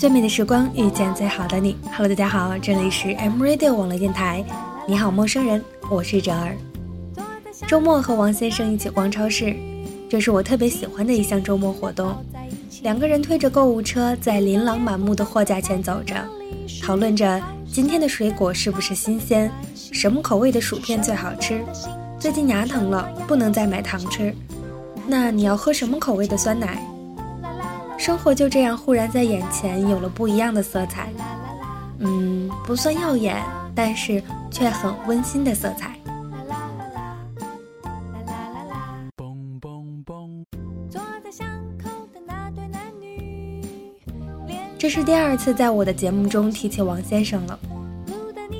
最美的时光遇见最好的你。Hello，大家好，这里是 M Radio 网络电台。你好，陌生人，我是哲儿。周末和王先生一起逛超市，这是我特别喜欢的一项周末活动。两个人推着购物车，在琳琅满目的货架前走着，讨论着今天的水果是不是新鲜，什么口味的薯片最好吃。最近牙疼了，不能再买糖吃。那你要喝什么口味的酸奶？生活就这样忽然在眼前有了不一样的色彩，嗯，不算耀眼，但是却很温馨的色彩。这是第二次在我的节目中提起王先生了。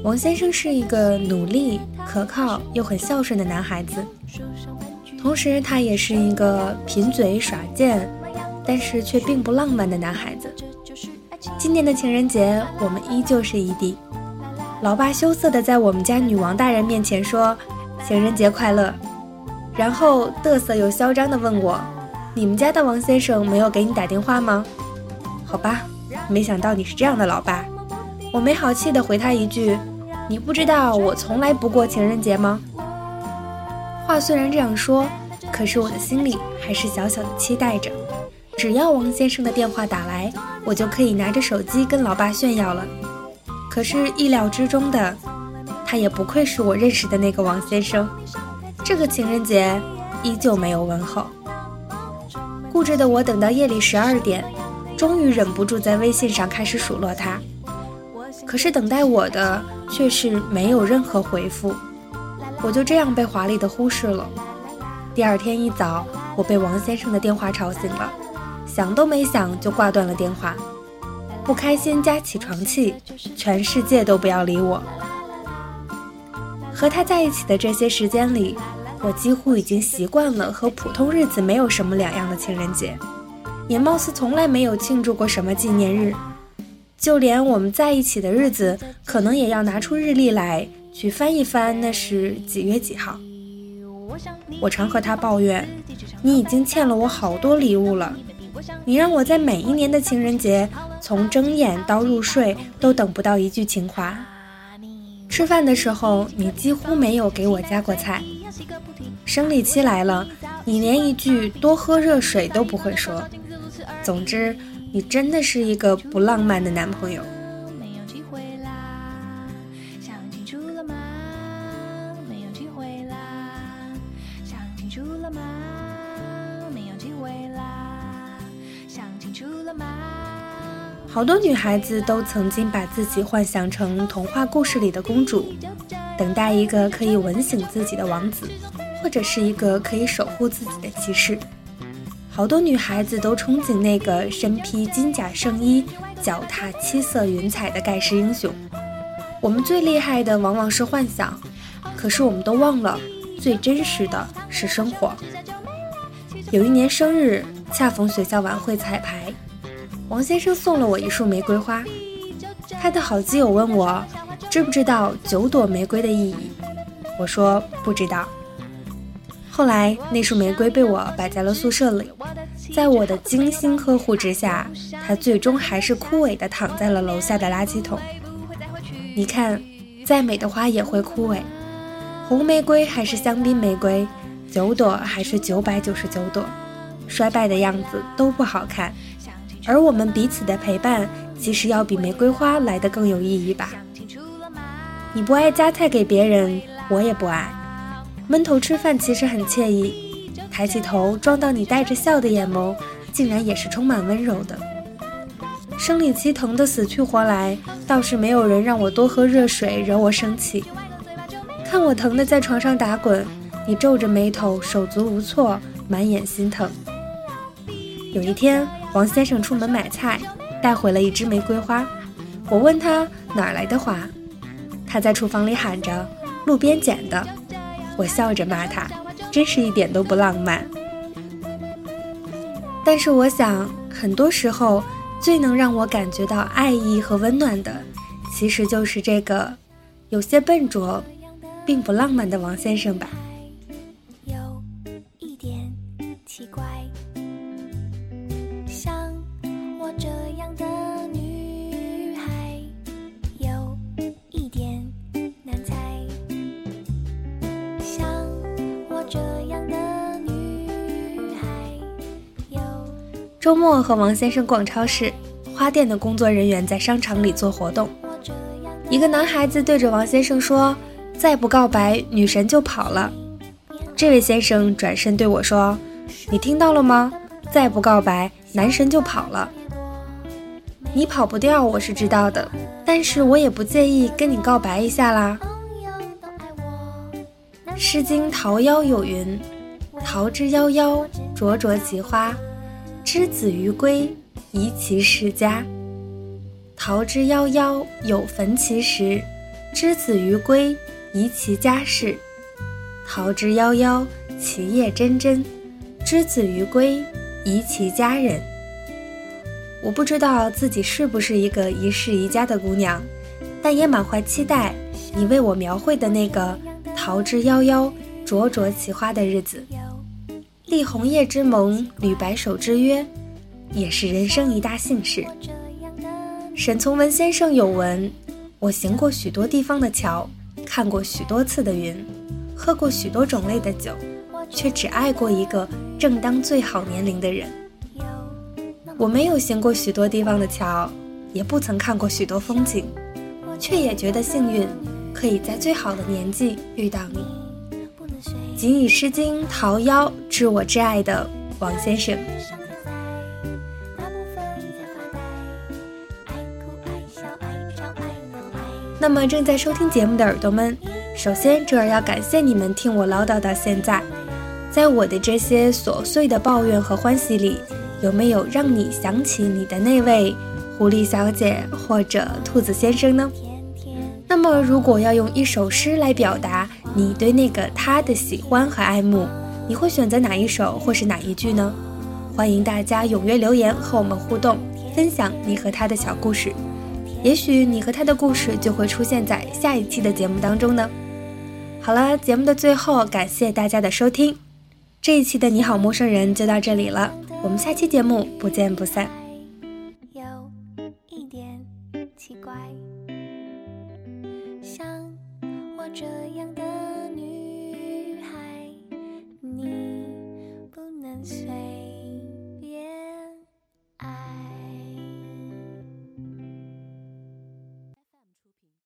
王先生是一个努力、可靠又很孝顺的男孩子，同时他也是一个贫嘴耍贱。但是却并不浪漫的男孩子。今年的情人节，我们依旧是异地。老爸羞涩地在我们家女王大人面前说：“情人节快乐。”然后嘚瑟又嚣张地问我：“你们家的王先生没有给你打电话吗？”好吧，没想到你是这样的老爸。我没好气地回他一句：“你不知道我从来不过情人节吗？”话虽然这样说，可是我的心里还是小小的期待着。只要王先生的电话打来，我就可以拿着手机跟老爸炫耀了。可是意料之中的，他也不愧是我认识的那个王先生。这个情人节依旧没有问候。固执的我等到夜里十二点，终于忍不住在微信上开始数落他。可是等待我的却是没有任何回复，我就这样被华丽的忽视了。第二天一早，我被王先生的电话吵醒了。想都没想就挂断了电话，不开心加起床气，全世界都不要理我。和他在一起的这些时间里，我几乎已经习惯了和普通日子没有什么两样的情人节，也貌似从来没有庆祝过什么纪念日，就连我们在一起的日子，可能也要拿出日历来去翻一翻，那是几月几号。我常和他抱怨，你已经欠了我好多礼物了。你让我在每一年的情人节，从睁眼到入睡都等不到一句情话。吃饭的时候，你几乎没有给我夹过菜。生理期来了，你连一句多喝热水都不会说。总之，你真的是一个不浪漫的男朋友。好多女孩子都曾经把自己幻想成童话故事里的公主，等待一个可以吻醒自己的王子，或者是一个可以守护自己的骑士。好多女孩子都憧憬那个身披金甲圣衣、脚踏七色云彩的盖世英雄。我们最厉害的往往是幻想，可是我们都忘了，最真实的是生活。有一年生日，恰逢学校晚会彩排。王先生送了我一束玫瑰花，他的好基友问我，知不知道九朵玫瑰的意义？我说不知道。后来那束玫瑰被我摆在了宿舍里，在我的精心呵护之下，它最终还是枯萎的躺在了楼下的垃圾桶。你看，再美的花也会枯萎，红玫瑰还是香槟玫瑰，九朵还是九百九十九朵，衰败的样子都不好看。而我们彼此的陪伴，其实要比玫瑰花来的更有意义吧。你不爱夹菜给别人，我也不爱。闷头吃饭其实很惬意，抬起头撞到你带着笑的眼眸，竟然也是充满温柔的。生理期疼得死去活来，倒是没有人让我多喝热水惹我生气。看我疼得在床上打滚，你皱着眉头手足无措，满眼心疼。有一天。王先生出门买菜，带回了一支玫瑰花。我问他哪儿来的花，他在厨房里喊着：“路边捡的。”我笑着骂他，真是一点都不浪漫。但是我想，很多时候最能让我感觉到爱意和温暖的，其实就是这个有些笨拙，并不浪漫的王先生吧。周末和王先生逛超市，花店的工作人员在商场里做活动。一个男孩子对着王先生说：“再不告白，女神就跑了。”这位先生转身对我说：“你听到了吗？再不告白，男神就跑了。你跑不掉，我是知道的，但是我也不介意跟你告白一下啦。”《诗经·桃夭》有云：“桃之夭夭，灼灼其花。”之子于归，宜其室家。桃之夭夭，有逢其实。之子于归，宜其家室。桃之夭夭，其叶蓁蓁。之子于归，宜其家人。我不知道自己是不是一个宜室宜家的姑娘，但也满怀期待你为我描绘的那个桃之夭夭，灼灼其花的日子。立红叶之盟，履白首之约，也是人生一大幸事。沈从文先生有文：我行过许多地方的桥，看过许多次的云，喝过许多种类的酒，却只爱过一个正当最好年龄的人。我没有行过许多地方的桥，也不曾看过许多风景，却也觉得幸运，可以在最好的年纪遇到你。仅以《诗经·桃夭》致我挚爱的王先生。那么正在收听节目的耳朵们，首先这儿要感谢你们听我唠叨到现在。在我的这些琐碎的抱怨和欢喜里，有没有让你想起你的那位狐狸小姐或者兔子先生呢？那么，如果要用一首诗来表达你对那个他的喜欢和爱慕，你会选择哪一首或是哪一句呢？欢迎大家踊跃留言和我们互动，分享你和他的小故事。也许你和他的故事就会出现在下一期的节目当中呢。好了，节目的最后，感谢大家的收听，这一期的你好陌生人就到这里了，我们下期节目不见不散。有一点奇怪。像我这样的。